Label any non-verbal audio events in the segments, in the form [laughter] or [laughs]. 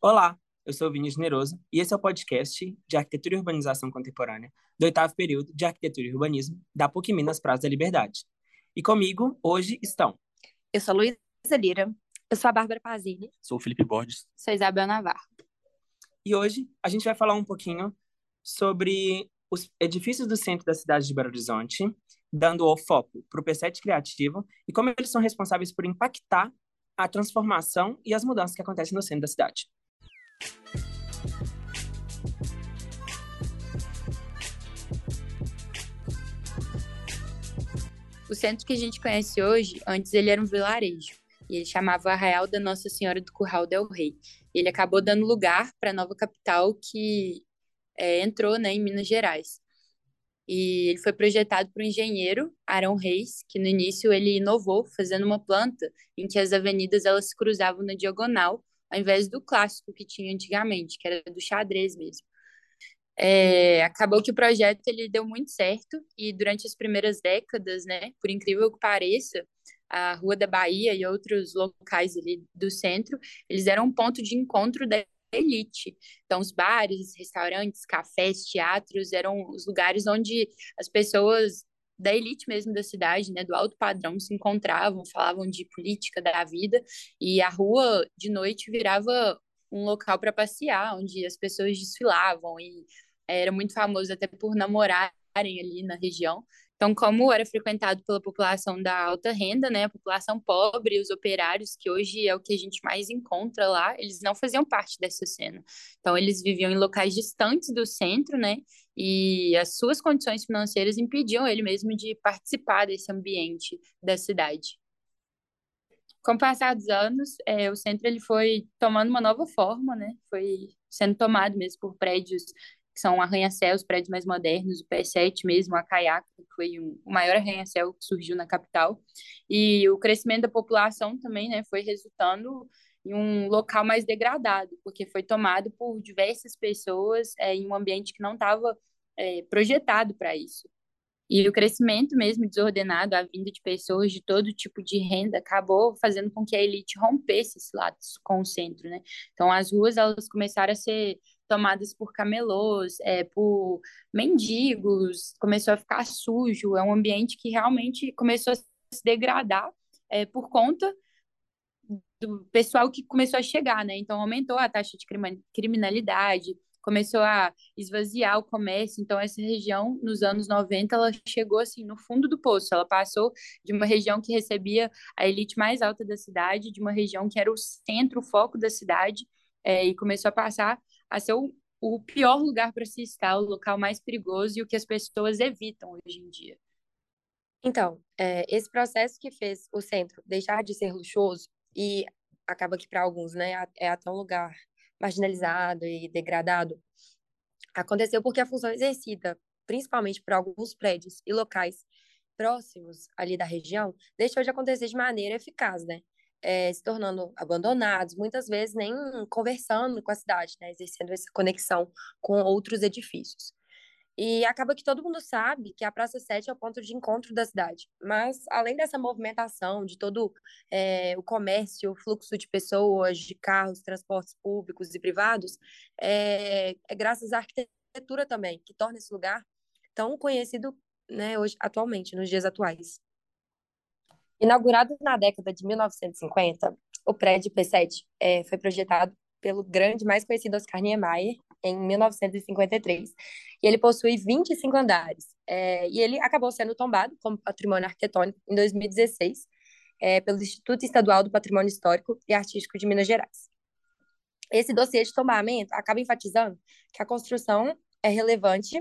Olá, eu sou o Vinícius Neroso e esse é o podcast de Arquitetura e Urbanização Contemporânea do oitavo período de Arquitetura e Urbanismo da PUC Minas Praça da Liberdade. E comigo hoje estão... Eu sou a Luísa Lira, eu sou a Bárbara Pazini. Sou o Felipe Borges. Sou a Isabel Navarro. E hoje a gente vai falar um pouquinho sobre os edifícios do centro da cidade de Belo Horizonte, dando o foco para o P7 criativo e como eles são responsáveis por impactar a transformação e as mudanças que acontecem no centro da cidade. O centro que a gente conhece hoje, antes ele era um vilarejo, e ele chamava Arraial da Nossa Senhora do Curral del Rei. Ele acabou dando lugar para a nova capital que é, entrou né, em Minas Gerais. E ele foi projetado por um engenheiro, Arão Reis, que no início ele inovou, fazendo uma planta em que as avenidas elas se cruzavam na diagonal, ao invés do clássico que tinha antigamente, que era do xadrez mesmo. É, acabou que o projeto ele deu muito certo e durante as primeiras décadas, né, por incrível que pareça, a Rua da Bahia e outros locais ali do centro, eles eram um ponto de encontro da elite. Então, os bares, restaurantes, cafés, teatros eram os lugares onde as pessoas da elite mesmo da cidade, né, do alto padrão, se encontravam, falavam de política da vida, e a rua de noite virava um local para passear, onde as pessoas desfilavam e era muito famoso até por namorarem ali na região. Então, como era frequentado pela população da alta renda, né, a população pobre, os operários, que hoje é o que a gente mais encontra lá, eles não faziam parte dessa cena. Então, eles viviam em locais distantes do centro, né, e as suas condições financeiras impediam ele mesmo de participar desse ambiente da cidade. Com o passar dos anos, é, o centro ele foi tomando uma nova forma, né, foi sendo tomado mesmo por prédios que são arranha-céus, prédios mais modernos, o P7 mesmo, a Caiaca, que foi um, o maior arranha-céu que surgiu na capital. E o crescimento da população também né, foi resultando em um local mais degradado, porque foi tomado por diversas pessoas é, em um ambiente que não estava é, projetado para isso. E o crescimento mesmo desordenado, a vinda de pessoas de todo tipo de renda, acabou fazendo com que a elite rompesse esse lado com o centro, né? Então, as ruas, elas começaram a ser tomadas por camelôs, é, por mendigos, começou a ficar sujo, é um ambiente que realmente começou a se degradar é, por conta do pessoal que começou a chegar, né? Então aumentou a taxa de criminalidade, começou a esvaziar o comércio. Então essa região nos anos 90 ela chegou assim no fundo do poço. Ela passou de uma região que recebia a elite mais alta da cidade, de uma região que era o centro, o foco da cidade, é, e começou a passar a ser o, o pior lugar para se estar, o local mais perigoso e o que as pessoas evitam hoje em dia. Então, é, esse processo que fez o centro deixar de ser luxuoso e acaba que para alguns, né, é até um lugar marginalizado e degradado, aconteceu porque a função exercida, principalmente por alguns prédios e locais próximos ali da região, deixou de acontecer de maneira eficaz, né? É, se tornando abandonados, muitas vezes nem conversando com a cidade, né, exercendo essa conexão com outros edifícios. E acaba que todo mundo sabe que a Praça 7 é o ponto de encontro da cidade. Mas, além dessa movimentação, de todo é, o comércio, o fluxo de pessoas, de carros, transportes públicos e privados, é, é graças à arquitetura também, que torna esse lugar tão conhecido né, hoje, atualmente, nos dias atuais. Inaugurado na década de 1950, o prédio P7 é, foi projetado pelo grande, mais conhecido Oscar Niemeyer, em 1953. E ele possui 25 andares. É, e ele acabou sendo tombado como patrimônio arquitetônico em 2016 é, pelo Instituto Estadual do Patrimônio Histórico e Artístico de Minas Gerais. Esse dossiê de tombamento acaba enfatizando que a construção é relevante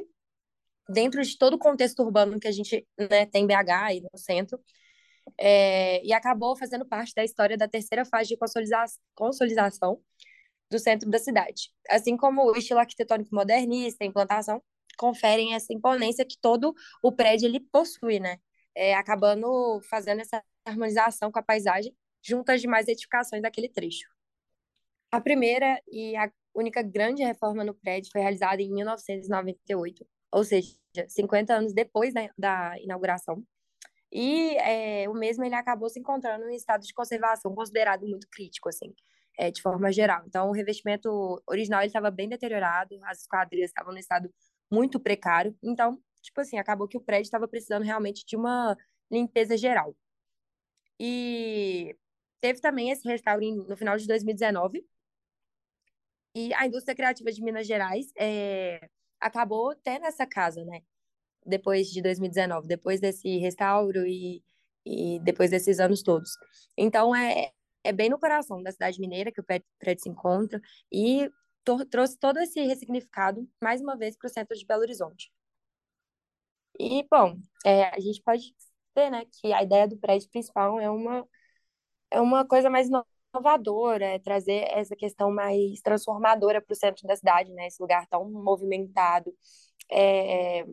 dentro de todo o contexto urbano que a gente né, tem em BH e no centro, é, e acabou fazendo parte da história da terceira fase de consolidação do centro da cidade. Assim como o estilo arquitetônico modernista, a implantação, conferem essa imponência que todo o prédio ele possui, né? É, acabando fazendo essa harmonização com a paisagem junto às demais edificações daquele trecho. A primeira e a única grande reforma no prédio foi realizada em 1998, ou seja, 50 anos depois da, da inauguração, e é, o mesmo ele acabou se encontrando em estado de conservação considerado muito crítico, assim. é, de forma geral. Então, o revestimento original estava bem deteriorado, as esquadrias estavam no estado muito precário. Então, tipo assim, acabou que o prédio estava precisando realmente de uma limpeza geral. E teve também esse restauro no final de 2019. E a indústria criativa de Minas Gerais é, acabou tendo essa casa, né? Depois de 2019, depois desse restauro e, e depois desses anos todos. Então, é, é bem no coração da cidade mineira que o prédio se encontra e trouxe todo esse ressignificado, mais uma vez, para o centro de Belo Horizonte. E, bom, é, a gente pode ver né, que a ideia do prédio principal é uma, é uma coisa mais inovadora, é trazer essa questão mais transformadora para o centro da cidade, né, esse lugar tão movimentado, é,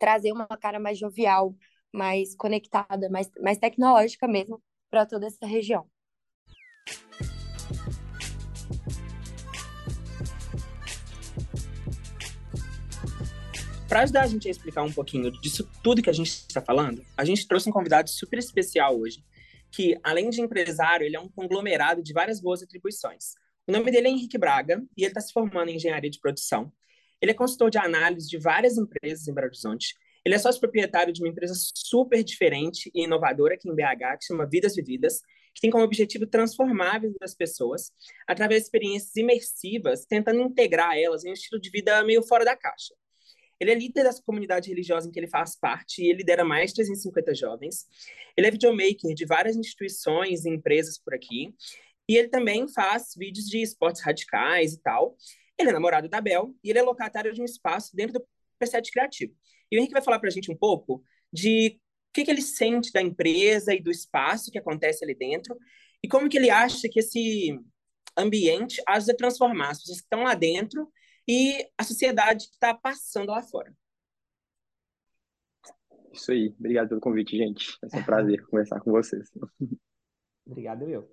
trazer uma cara mais jovial, mais conectada, mais, mais tecnológica mesmo para toda essa região. Para ajudar a gente a explicar um pouquinho disso tudo que a gente está falando, a gente trouxe um convidado super especial hoje, que, além de empresário, ele é um conglomerado de várias boas atribuições. O nome dele é Henrique Braga e ele está se formando em engenharia de produção. Ele é consultor de análise de várias empresas em Belo Horizonte. Ele é sócio proprietário de uma empresa super diferente e inovadora aqui em BH, que chama Vidas Vividas, que tem como objetivo transformar a vida das pessoas através de experiências imersivas, tentando integrar elas em um estilo de vida meio fora da caixa. Ele é líder dessa comunidade religiosa em que ele faz parte e ele lidera mais de 350 jovens. Ele é videomaker de várias instituições e empresas por aqui. E ele também faz vídeos de esportes radicais e tal. Ele é namorado da Bel e ele é locatário de um espaço dentro do P7 Criativo. E o Henrique vai falar para a gente um pouco de o que, que ele sente da empresa e do espaço que acontece ali dentro e como que ele acha que esse ambiente ajuda a transformar as pessoas que estão lá dentro e a sociedade que está passando lá fora. Isso aí. Obrigado pelo convite, gente. É um prazer [laughs] conversar com vocês. Obrigado, eu.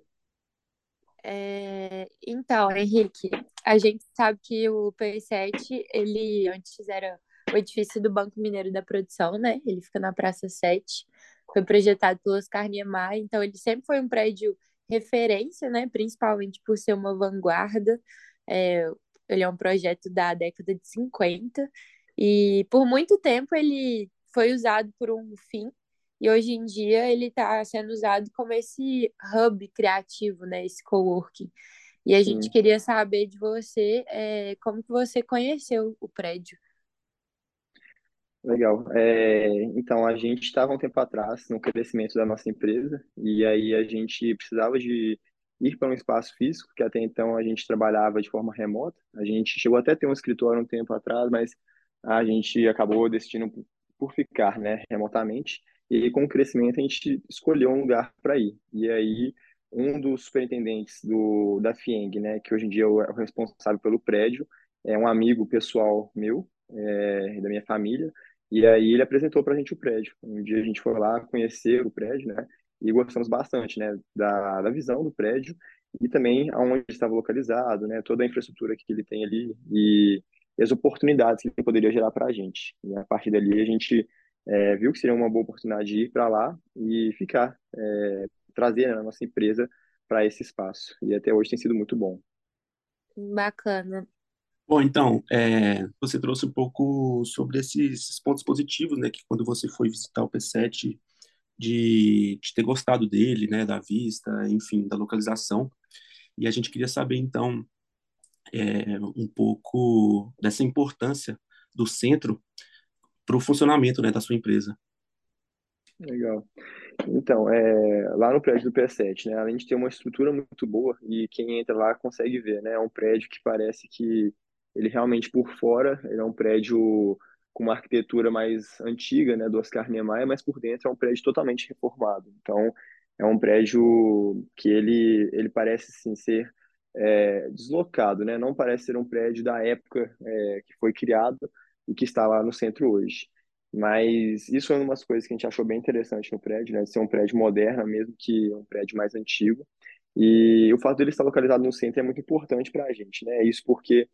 É, então, Henrique, a gente sabe que o P7, ele antes era o edifício do Banco Mineiro da Produção, né? Ele fica na Praça 7. Foi projetado pelo Oscar Niemeyer, então ele sempre foi um prédio referência, né? Principalmente por ser uma vanguarda. É, ele é um projeto da década de 50 e por muito tempo ele foi usado por um fim e hoje em dia ele está sendo usado como esse hub criativo, né, esse coworking. E a gente queria saber de você é, como que você conheceu o prédio. Legal. É, então, a gente estava um tempo atrás no crescimento da nossa empresa e aí a gente precisava de ir para um espaço físico, que até então a gente trabalhava de forma remota. A gente chegou até a ter um escritório um tempo atrás, mas a gente acabou decidindo por ficar, né, remotamente. E com o crescimento a gente escolheu um lugar para ir. E aí um dos superintendentes do da FIENG, né, que hoje em dia é o responsável pelo prédio, é um amigo pessoal meu, é, da minha família. E aí ele apresentou para a gente o prédio. Um dia a gente foi lá conhecer o prédio, né? e gostamos bastante, né, da, da visão do prédio e também aonde estava localizado, né, toda a infraestrutura que ele tem ali e, e as oportunidades que ele poderia gerar para a gente. E a partir dali a gente é, viu que seria uma boa oportunidade de ir para lá e ficar, é, trazer né, a nossa empresa para esse espaço. E até hoje tem sido muito bom. Bacana. Bom, então, é, você trouxe um pouco sobre esses pontos positivos, né, que quando você foi visitar o P7, de, de ter gostado dele, né, da vista, enfim, da localização. E a gente queria saber, então, é, um pouco dessa importância do centro para o funcionamento né, da sua empresa. Legal. Então, é, lá no prédio do P7, né, além de ter uma estrutura muito boa e quem entra lá consegue ver, né, é um prédio que parece que ele realmente por fora, ele é um prédio com uma arquitetura mais antiga, né, do Oscar Niemeyer, mas por dentro é um prédio totalmente reformado. Então, é um prédio que ele, ele parece sim ser é, deslocado, né? Não parece ser um prédio da época é, que foi criado e que está lá no centro hoje. Mas isso é uma das coisas que a gente achou bem interessante no prédio, né? Ser um prédio moderno, mesmo que um prédio mais antigo. E o fato dele estar localizado no centro é muito importante para a gente, né? Isso porque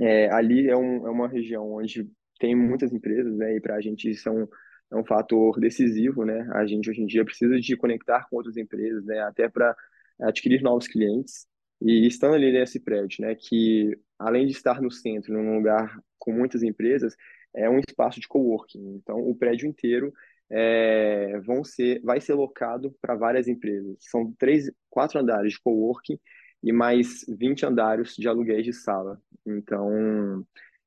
é, ali é, um, é uma região onde tem muitas empresas, né? E para a gente isso é um, é um fator decisivo, né? A gente hoje em dia precisa de conectar com outras empresas, né? Até para adquirir novos clientes. E estando ali nesse prédio, né, que além de estar no centro, num lugar com muitas empresas, é um espaço de coworking. Então, o prédio inteiro é, vão ser, vai ser locado para várias empresas. São três, quatro andares de coworking e mais 20 andares de aluguéis de sala. Então,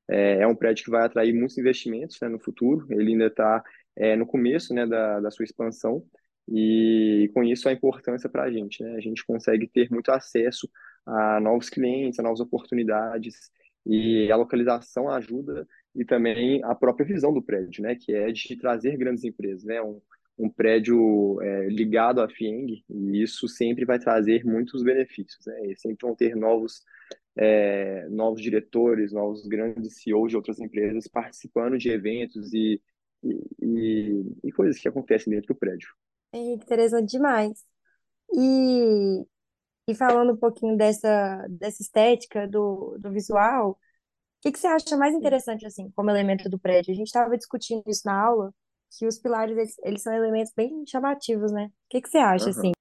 é, é um prédio que vai atrair muitos investimentos né, no futuro. Ele ainda está é, no começo né, da, da sua expansão e com isso a importância para a gente. Né? A gente consegue ter muito acesso a novos clientes, a novas oportunidades e a localização ajuda e também a própria visão do prédio, né, que é de trazer grandes empresas, né, um, um prédio é, ligado à FIENG e isso sempre vai trazer muitos benefícios, né, e sempre vão ter novos é, novos diretores, novos grandes CEOs de outras empresas participando de eventos e, e, e coisas que acontecem dentro do prédio. É interessante demais. E, e falando um pouquinho dessa, dessa estética do, do visual, o que, que você acha mais interessante, assim, como elemento do prédio? A gente estava discutindo isso na aula, que os pilares, eles, eles são elementos bem chamativos, né? O que, que você acha, uhum. assim?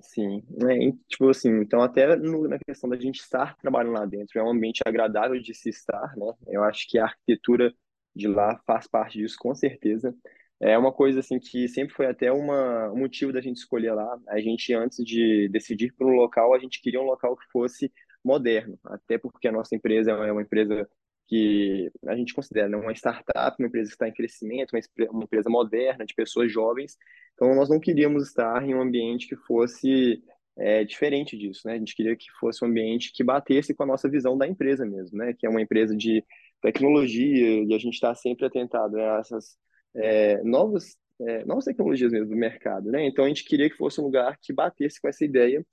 Sim, é, tipo assim, então até no, na questão da gente estar trabalhando lá dentro, é um ambiente agradável de se estar, né? Eu acho que a arquitetura de lá faz parte disso, com certeza. É uma coisa assim que sempre foi até uma, um motivo da gente escolher lá. A gente, antes de decidir por um local, a gente queria um local que fosse moderno, até porque a nossa empresa é uma empresa que a gente considera né, uma startup, uma empresa que está em crescimento, uma empresa moderna, de pessoas jovens. Então, nós não queríamos estar em um ambiente que fosse é, diferente disso, né? A gente queria que fosse um ambiente que batesse com a nossa visão da empresa mesmo, né? Que é uma empresa de tecnologia e a gente está sempre atentado a essas é, novas, é, novas tecnologias mesmo do mercado, né? Então, a gente queria que fosse um lugar que batesse com essa ideia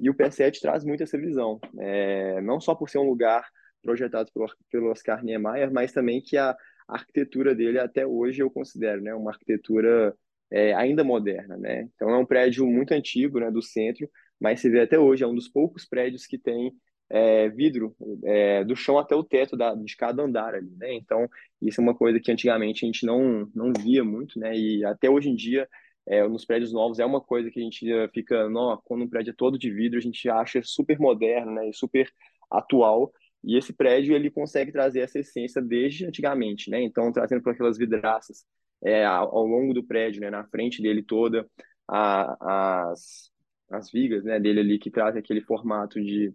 e o P7 traz muito essa visão, é, não só por ser um lugar projetado pelo, pelo Oscar Niemeyer, mas também que a arquitetura dele até hoje eu considero, né, uma arquitetura é, ainda moderna, né? Então é um prédio muito antigo, né, do centro, mas se vê até hoje é um dos poucos prédios que tem é, vidro é, do chão até o teto da, de cada andar ali, né? Então isso é uma coisa que antigamente a gente não não via muito, né? E até hoje em dia é, nos prédios novos é uma coisa que a gente fica, não, quando um prédio é todo de vidro a gente acha super moderno, né? E super atual e esse prédio ele consegue trazer essa essência desde antigamente, né? Então trazendo para aquelas vidraças é, ao longo do prédio, né? Na frente dele toda a, as as vigas, né? Dele ali que traz aquele formato de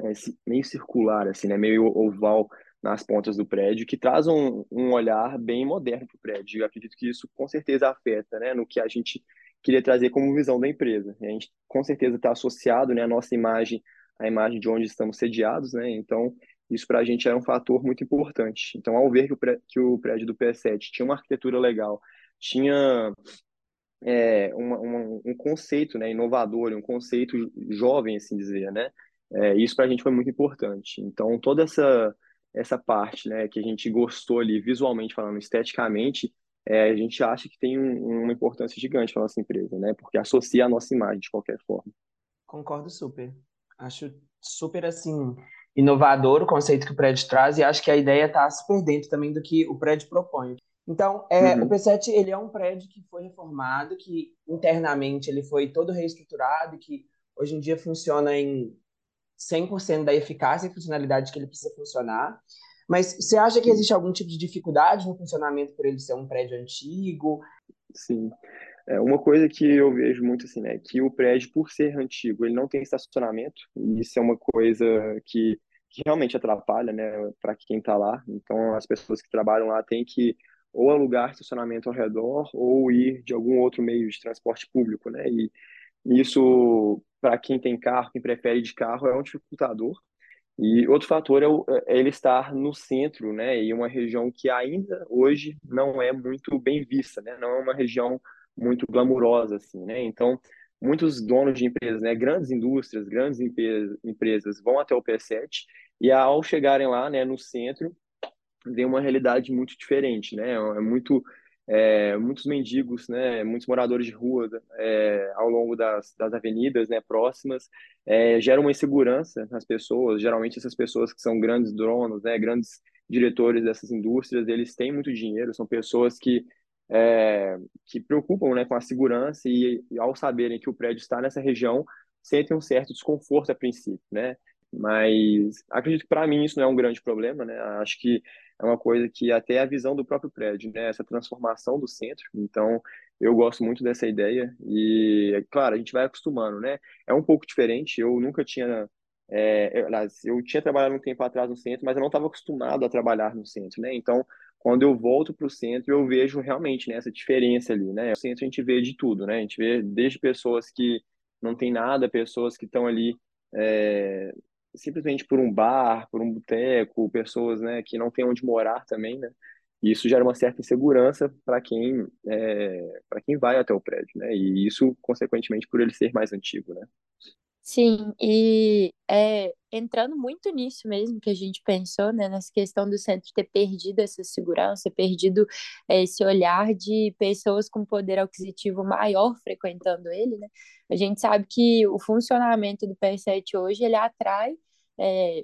é, meio circular, assim, né? Meio oval nas pontas do prédio, que traz um, um olhar bem moderno para o prédio. Eu acredito que isso com certeza afeta, né? No que a gente queria trazer como visão da empresa. A gente com certeza está associado, né? A nossa imagem a imagem de onde estamos sediados, né? Então, isso para a gente era um fator muito importante. Então, ao ver que o, que o prédio do PS7 tinha uma arquitetura legal, tinha é, uma, uma, um conceito né, inovador, um conceito jovem, assim dizer, né? É, isso para a gente foi muito importante. Então, toda essa, essa parte né, que a gente gostou ali, visualmente falando, esteticamente, é, a gente acha que tem um, uma importância gigante para nossa empresa, né? Porque associa a nossa imagem de qualquer forma. Concordo super. Acho super assim inovador o conceito que o prédio traz e acho que a ideia está super dentro também do que o prédio propõe. Então, é, uhum. o P7 ele é um prédio que foi reformado, que internamente ele foi todo reestruturado, que hoje em dia funciona em 100% da eficácia e funcionalidade que ele precisa funcionar. Mas você acha que existe algum tipo de dificuldade no funcionamento por ele ser um prédio antigo? Sim. É uma coisa que eu vejo muito assim, né, que o prédio, por ser antigo, ele não tem estacionamento, e isso é uma coisa que, que realmente atrapalha, né, para quem está lá. Então, as pessoas que trabalham lá têm que ou alugar estacionamento ao redor ou ir de algum outro meio de transporte público, né? E isso, para quem tem carro, quem prefere de carro, é um dificultador. E outro fator é, o, é ele estar no centro, né? E uma região que ainda hoje não é muito bem vista, né? Não é uma região muito glamurosa, assim, né? Então, muitos donos de empresas, né, grandes indústrias, grandes empresas vão até o P7 e ao chegarem lá, né, no centro, vem uma realidade muito diferente, né? É muito é, muitos mendigos, né, muitos moradores de rua é, ao longo das, das avenidas, né, próximas, é, geram uma insegurança nas pessoas. Geralmente essas pessoas que são grandes donos, né, grandes diretores dessas indústrias, eles têm muito dinheiro, são pessoas que é, que preocupam né, com a segurança e, e, ao saberem que o prédio está nessa região, sentem um certo desconforto a princípio, né? Mas acredito que para mim isso não é um grande problema, né? Acho que é uma coisa que até a visão do próprio prédio, né? Essa transformação do centro. Então, eu gosto muito dessa ideia e, claro, a gente vai acostumando, né? É um pouco diferente. Eu nunca tinha, é, eu, eu tinha trabalhado um tempo atrás no centro, mas eu não estava acostumado a trabalhar no centro, né? Então, quando eu volto para o centro, eu vejo realmente né, essa diferença ali, né? No centro a gente vê de tudo, né? A gente vê desde pessoas que não tem nada, pessoas que estão ali é, simplesmente por um bar, por um boteco, pessoas, né, que não têm onde morar também, né? E isso gera uma certa insegurança para quem é, quem vai até o prédio, né? E isso consequentemente por ele ser mais antigo, né? Sim, e é, entrando muito nisso mesmo que a gente pensou, né, nessa questão do centro ter perdido essa segurança, perdido é, esse olhar de pessoas com poder aquisitivo maior frequentando ele, né? A gente sabe que o funcionamento do P7 hoje, ele atrai é,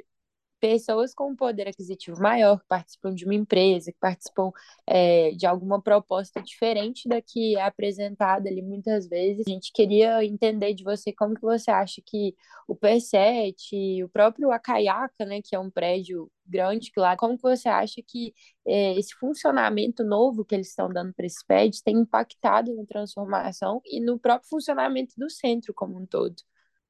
pessoas com um poder aquisitivo maior, que participam de uma empresa, que participam é, de alguma proposta diferente da que é apresentada ali muitas vezes. A gente queria entender de você como que você acha que o P7, o próprio Acaiaca, né, que é um prédio grande que lá, como que você acha que é, esse funcionamento novo que eles estão dando para esse prédio tem impactado na transformação e no próprio funcionamento do centro como um todo?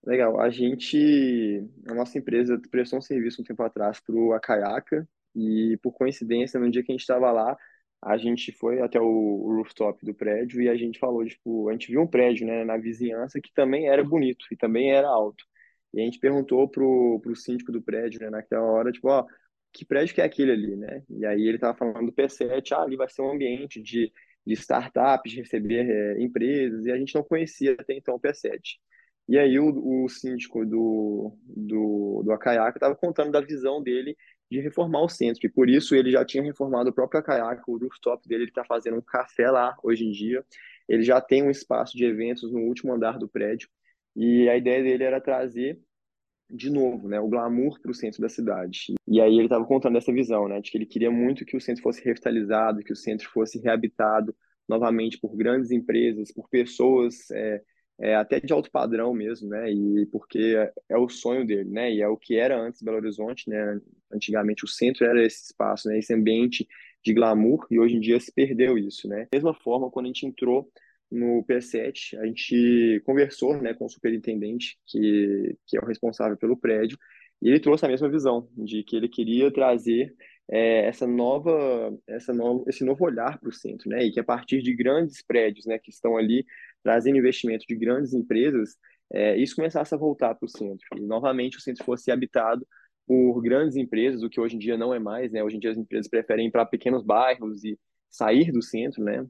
Legal. A gente, a nossa empresa prestou um serviço um tempo atrás para o Acaiaca e, por coincidência, no dia que a gente estava lá, a gente foi até o, rooftop do prédio e a gente falou, tipo, a gente viu um prédio, né, na vizinhança que também era bonito e também era alto. E a gente perguntou pro, pro síndico do prédio, né, naquela hora, tipo, ó, que prédio que é aquele ali, né? E aí ele tava falando do P7, ah, ali vai ser um ambiente de, de startups, de receber é, empresas, e a gente não conhecia até então o P7. E aí o, o síndico do, do, do Acaiaca estava contando da visão dele de reformar o centro, e por isso ele já tinha reformado o próprio Acaiaca, o rooftop dele, ele está fazendo um café lá hoje em dia, ele já tem um espaço de eventos no último andar do prédio, e a ideia dele era trazer de novo, né, o glamour para o centro da cidade. E aí ele estava contando essa visão, né, de que ele queria muito que o centro fosse revitalizado, que o centro fosse reabitado novamente por grandes empresas, por pessoas é, é, até de alto padrão mesmo, né? E porque é o sonho dele, né? E é o que era antes Belo Horizonte, né? Antigamente o centro era esse espaço, né? Esse ambiente de glamour e hoje em dia se perdeu isso, né? Da mesma forma, quando a gente entrou no P7, a gente conversou, né, com o superintendente que que é o responsável pelo prédio e ele trouxe a mesma visão de que ele queria trazer é, essa nova, essa no, esse novo olhar para o centro, né? E que a partir de grandes prédios, né, que estão ali trazendo investimento de grandes empresas, é, isso começasse a voltar para o centro. E novamente o centro fosse habitado por grandes empresas, o que hoje em dia não é mais, né? Hoje em dia as empresas preferem ir para pequenos bairros e sair do centro, né?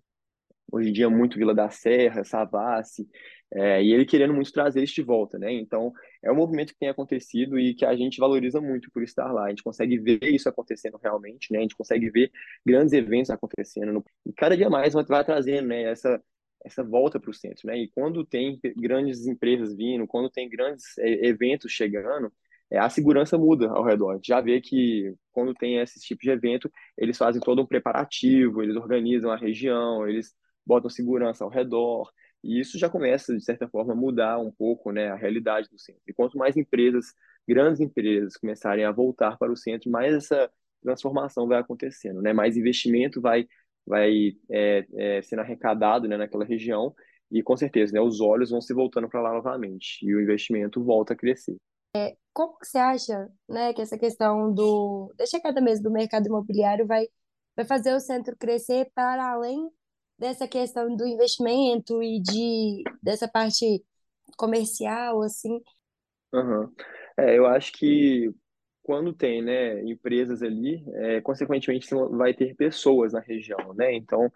Hoje em dia muito Vila da Serra, Savassi, é, e ele querendo muito trazer isso de volta, né? Então, é um movimento que tem acontecido e que a gente valoriza muito por estar lá. A gente consegue ver isso acontecendo realmente, né? A gente consegue ver grandes eventos acontecendo. E cada dia mais vai, vai trazendo, né? Essa, essa volta para o centro, né? E quando tem grandes empresas vindo, quando tem grandes é, eventos chegando, é, a segurança muda ao redor. A gente já vê que quando tem esse tipo de evento, eles fazem todo um preparativo, eles organizam a região, eles botam segurança ao redor, e isso já começa, de certa forma, a mudar um pouco né, a realidade do centro. E quanto mais empresas, grandes empresas, começarem a voltar para o centro, mais essa transformação vai acontecendo, né? mais investimento vai, vai é, é, sendo arrecadado né, naquela região, e com certeza né, os olhos vão se voltando para lá novamente, e o investimento volta a crescer. É, como você acha né, que essa questão do, da chegada mesmo do mercado imobiliário vai, vai fazer o centro crescer para além dessa questão do investimento e de dessa parte comercial, assim? Uhum. É, eu acho que quando tem, né, empresas ali, é, consequentemente vai ter pessoas na região, né? Então,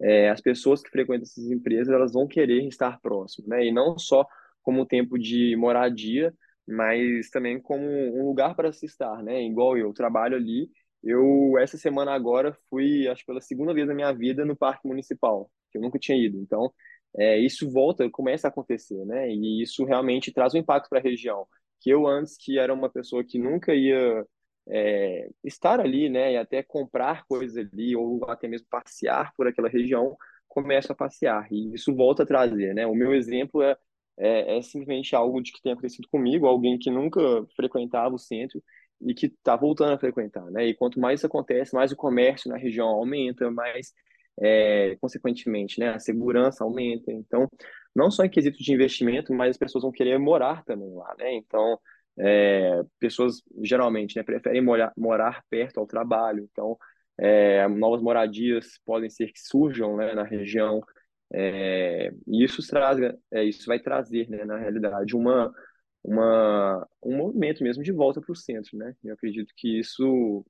é, as pessoas que frequentam essas empresas, elas vão querer estar próximo, né? E não só como tempo de moradia, mas também como um lugar para se estar, né? Igual eu trabalho ali eu, essa semana agora, fui, acho pela segunda vez na minha vida, no Parque Municipal, que eu nunca tinha ido. Então, é, isso volta, começa a acontecer, né? E isso realmente traz um impacto para a região. Que eu, antes, que era uma pessoa que nunca ia é, estar ali, né? E até comprar coisas ali, ou até mesmo passear por aquela região, começo a passear. E isso volta a trazer, né? O meu exemplo é é, é simplesmente algo de que tem acontecido comigo, alguém que nunca frequentava o centro e que está voltando a frequentar, né? E quanto mais isso acontece, mais o comércio na região aumenta, mais, é, consequentemente, né, a segurança aumenta. Então, não só em quesito de investimento, mas as pessoas vão querer morar também lá, né? Então, é, pessoas geralmente né, preferem morar, morar perto ao trabalho, então é, novas moradias podem ser que surjam né, na região. É, e isso traz, é, isso vai trazer, né, na realidade, uma, uma, um movimento mesmo de volta para o centro, né? Eu acredito que isso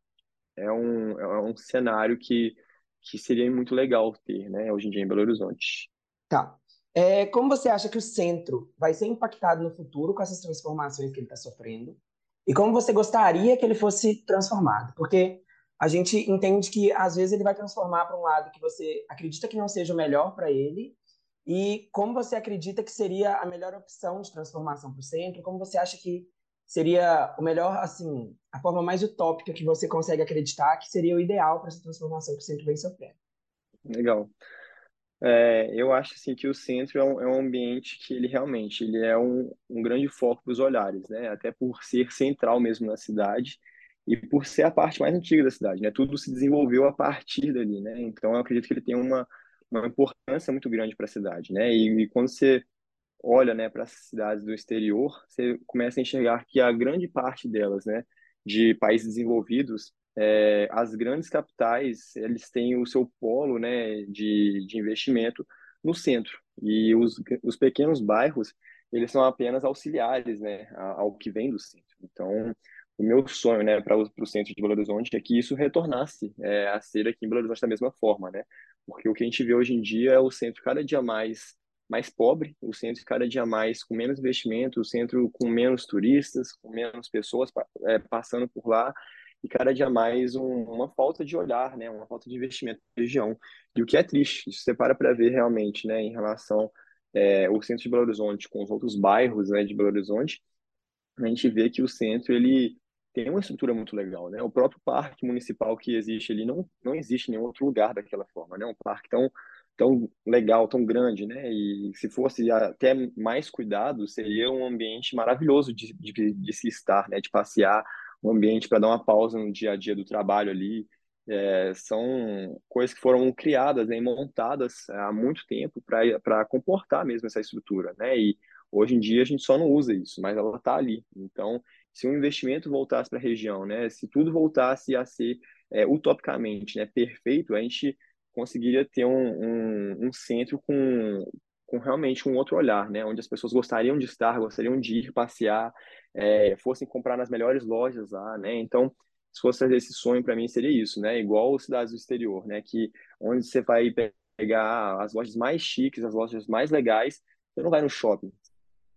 é um, é um cenário que, que seria muito legal ter, né, hoje em dia em Belo Horizonte. Tá. É, como você acha que o centro vai ser impactado no futuro com essas transformações que ele está sofrendo? E como você gostaria que ele fosse transformado? Porque a gente entende que às vezes ele vai transformar para um lado que você acredita que não seja o melhor para ele, e como você acredita que seria a melhor opção de transformação para o centro? Como você acha que seria o melhor, assim, a forma mais utópica que você consegue acreditar que seria o ideal para essa transformação que o centro vem sofrendo? Legal. É, eu acho assim que o centro é um, é um, ambiente que ele realmente ele é um, um grande foco para os olhares, né? Até por ser central mesmo na cidade e por ser a parte mais antiga da cidade, né? Tudo se desenvolveu a partir dali, né? Então eu acredito que ele tem uma, uma importância muito grande para a cidade, né? E, e, quando você olha, né, para as cidades do exterior, você começa a enxergar que a grande parte delas, né, de países desenvolvidos, é, as grandes capitais, eles têm o seu polo, né, de, de investimento no centro. E os, os pequenos bairros, eles são apenas auxiliares, né, ao que vem do centro. Então, o meu sonho, né, para o centro de Belo Horizonte é que isso retornasse é, a ser aqui em Belo Horizonte da mesma forma, né? Porque o que a gente vê hoje em dia é o centro cada dia mais mais pobre, o centro cada dia mais com menos investimento, o centro com menos turistas, com menos pessoas é, passando por lá e cada dia mais um, uma falta de olhar, né, uma falta de investimento na região. E o que é triste, se você para para ver realmente, né, em relação é, ao centro de Belo Horizonte com os outros bairros, né, de Belo Horizonte, a gente vê que o centro ele tem uma estrutura muito legal, né? O próprio parque municipal que existe ali não não existe em nenhum outro lugar daquela forma, né? Um parque tão tão legal, tão grande, né? E se fosse até mais cuidado, seria um ambiente maravilhoso de, de, de se estar, né? De passear, um ambiente para dar uma pausa no dia a dia do trabalho ali. É, são coisas que foram criadas né, montadas há muito tempo para comportar mesmo essa estrutura, né? E hoje em dia a gente só não usa isso, mas ela está ali. Então, se o investimento voltasse para a região, né? Se tudo voltasse a ser é, utopicamente, né, perfeito, a gente conseguiria ter um, um, um centro com com realmente um outro olhar, né? Onde as pessoas gostariam de estar, gostariam de ir passear, é, fossem comprar nas melhores lojas lá, né? Então, se fosse esse sonho para mim seria isso, né? Igual as cidades do exterior, né? Que onde você vai pegar as lojas mais chiques, as lojas mais legais, você não vai no shopping,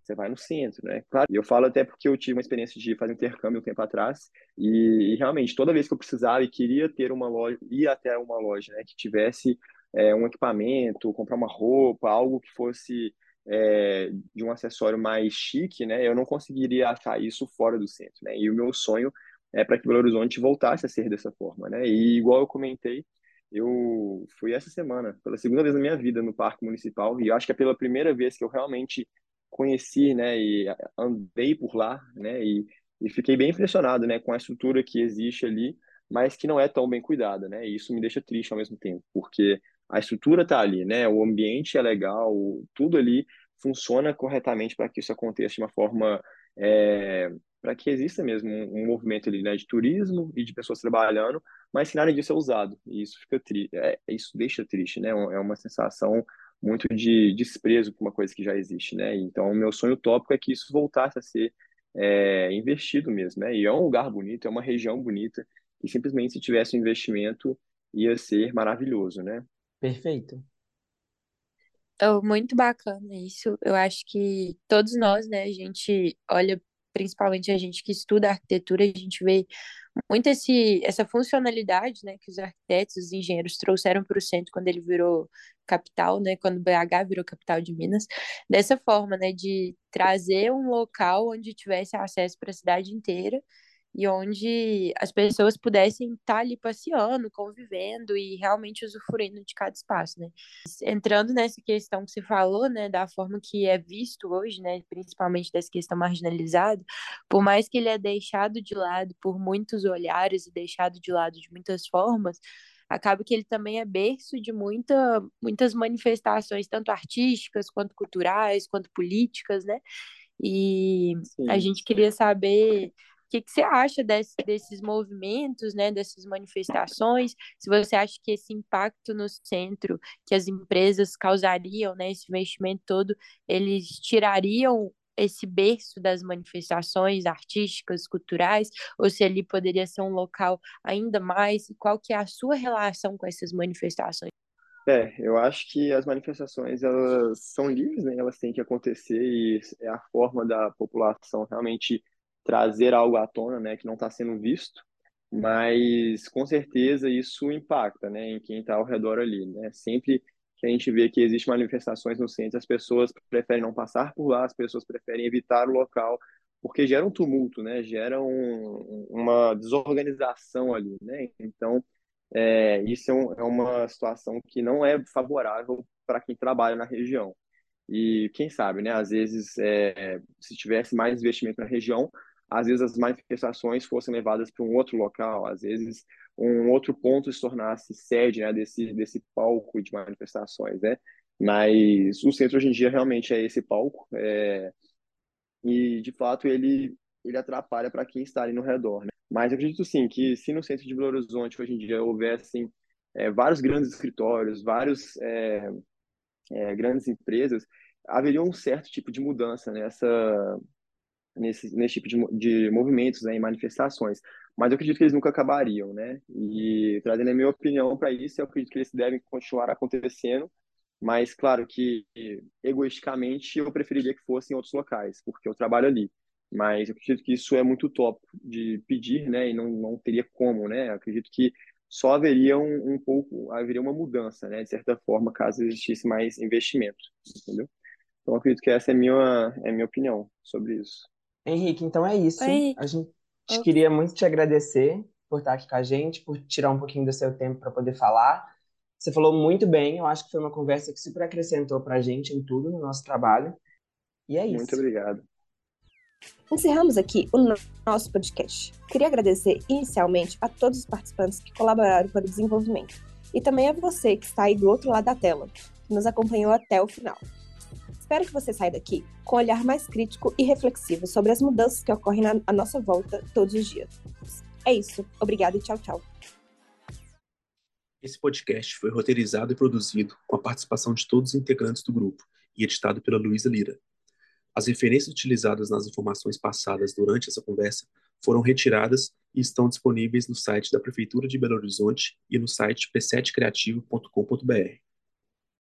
você vai no centro, né? Claro, eu falo até porque eu tive uma experiência de fazer intercâmbio um tempo atrás e, e realmente toda vez que eu precisava e queria ter uma loja, ir até uma loja, né, que tivesse é, um equipamento, comprar uma roupa, algo que fosse é, de um acessório mais chique, né, eu não conseguiria achar isso fora do centro, né? E o meu sonho é para que Belo Horizonte voltasse a ser dessa forma, né? E igual eu comentei, eu fui essa semana, pela segunda vez na minha vida, no Parque Municipal, e eu acho que é pela primeira vez que eu realmente conheci, né, e andei por lá, né, e, e fiquei bem impressionado, né, com a estrutura que existe ali, mas que não é tão bem cuidada, né, e isso me deixa triste ao mesmo tempo, porque a estrutura está ali, né? O ambiente é legal, tudo ali funciona corretamente para que isso aconteça de uma forma é, para que exista mesmo um, um, movimento ali, né, de turismo e de pessoas trabalhando, mas que nada disso é usado. E isso fica triste, é, isso deixa triste, né? É uma sensação muito de desprezo por uma coisa que já existe, né? Então, o meu sonho utópico é que isso voltasse a ser é, investido mesmo, né? E é um lugar bonito, é uma região bonita, e simplesmente se tivesse um investimento ia ser maravilhoso, né? Perfeito. Oh, muito bacana isso. Eu acho que todos nós, né, a gente olha, principalmente a gente que estuda arquitetura, a gente vê muito esse, essa funcionalidade, né, que os arquitetos, os engenheiros trouxeram para o centro quando ele virou capital, né, quando BH virou capital de Minas, dessa forma, né, de trazer um local onde tivesse acesso para a cidade inteira e onde as pessoas pudessem estar ali passeando, convivendo e realmente usufruindo de cada espaço, né? Entrando nessa questão que você falou, né, da forma que é visto hoje, né, principalmente dessa questão marginalizada, por mais que ele é deixado de lado por muitos olhares e deixado de lado de muitas formas, acaba que ele também é berço de muita, muitas manifestações, tanto artísticas, quanto culturais, quanto políticas, né? E Sim. a gente queria saber que, que você acha desse, desses movimentos, né, dessas manifestações? Se você acha que esse impacto no centro que as empresas causariam, né, esse investimento todo, eles tirariam esse berço das manifestações artísticas, culturais, ou se ali poderia ser um local ainda mais, qual que é a sua relação com essas manifestações? É, eu acho que as manifestações elas são livres, né? Elas têm que acontecer e é a forma da população realmente trazer algo à tona, né, que não está sendo visto, mas com certeza isso impacta, né, em quem está ao redor ali, né? Sempre que a gente vê que existem manifestações no centro, as pessoas preferem não passar por lá, as pessoas preferem evitar o local, porque gera um tumulto, né? Gera um, uma desorganização ali, né? Então, é, isso é, um, é uma situação que não é favorável para quem trabalha na região. E quem sabe, né? Às vezes, é, se tivesse mais investimento na região, às vezes as manifestações fossem levadas para um outro local, às vezes um outro ponto se tornasse sede né, desse, desse palco de manifestações, né? Mas o centro hoje em dia realmente é esse palco, é... e de fato ele, ele atrapalha para quem está ali no redor, né? Mas acredito sim que se no centro de Belo Horizonte hoje em dia houvessem é, vários grandes escritórios, vários é, é, grandes empresas, haveria um certo tipo de mudança nessa nesse, nesse tipo de, de movimentos, né, em manifestações. Mas eu acredito que eles nunca acabariam, né? E trazendo a minha opinião para isso, eu acredito que eles devem continuar acontecendo, mas claro que egoisticamente eu preferiria que fossem em outros locais, porque eu trabalho ali. Mas eu acredito que isso é muito utópico de pedir, né? E não, não teria como, né? Eu acredito que só haveria um, um pouco, haveria uma mudança, né? De certa forma, caso existisse mais investimento, entendeu? Então, acredito que essa é a minha, é a minha opinião sobre isso. Henrique, então é isso. Oi. A gente queria muito te agradecer por estar aqui com a gente, por tirar um pouquinho do seu tempo para poder falar. Você falou muito bem, eu acho que foi uma conversa que super acrescentou para a gente em tudo no nosso trabalho. E é isso. Muito obrigado. Encerramos aqui o nosso podcast. Queria agradecer inicialmente a todos os participantes que colaboraram para o desenvolvimento e também a você que está aí do outro lado da tela, que nos acompanhou até o final. Espero que você saia daqui com um olhar mais crítico e reflexivo sobre as mudanças que ocorrem na, à nossa volta todos os dias. É isso. Obrigada e tchau, tchau. Esse podcast foi roteirizado e produzido com a participação de todos os integrantes do grupo e editado pela Luísa Lira. As referências utilizadas nas informações passadas durante essa conversa foram retiradas e estão disponíveis no site da Prefeitura de Belo Horizonte e no site p7creativo.com.br.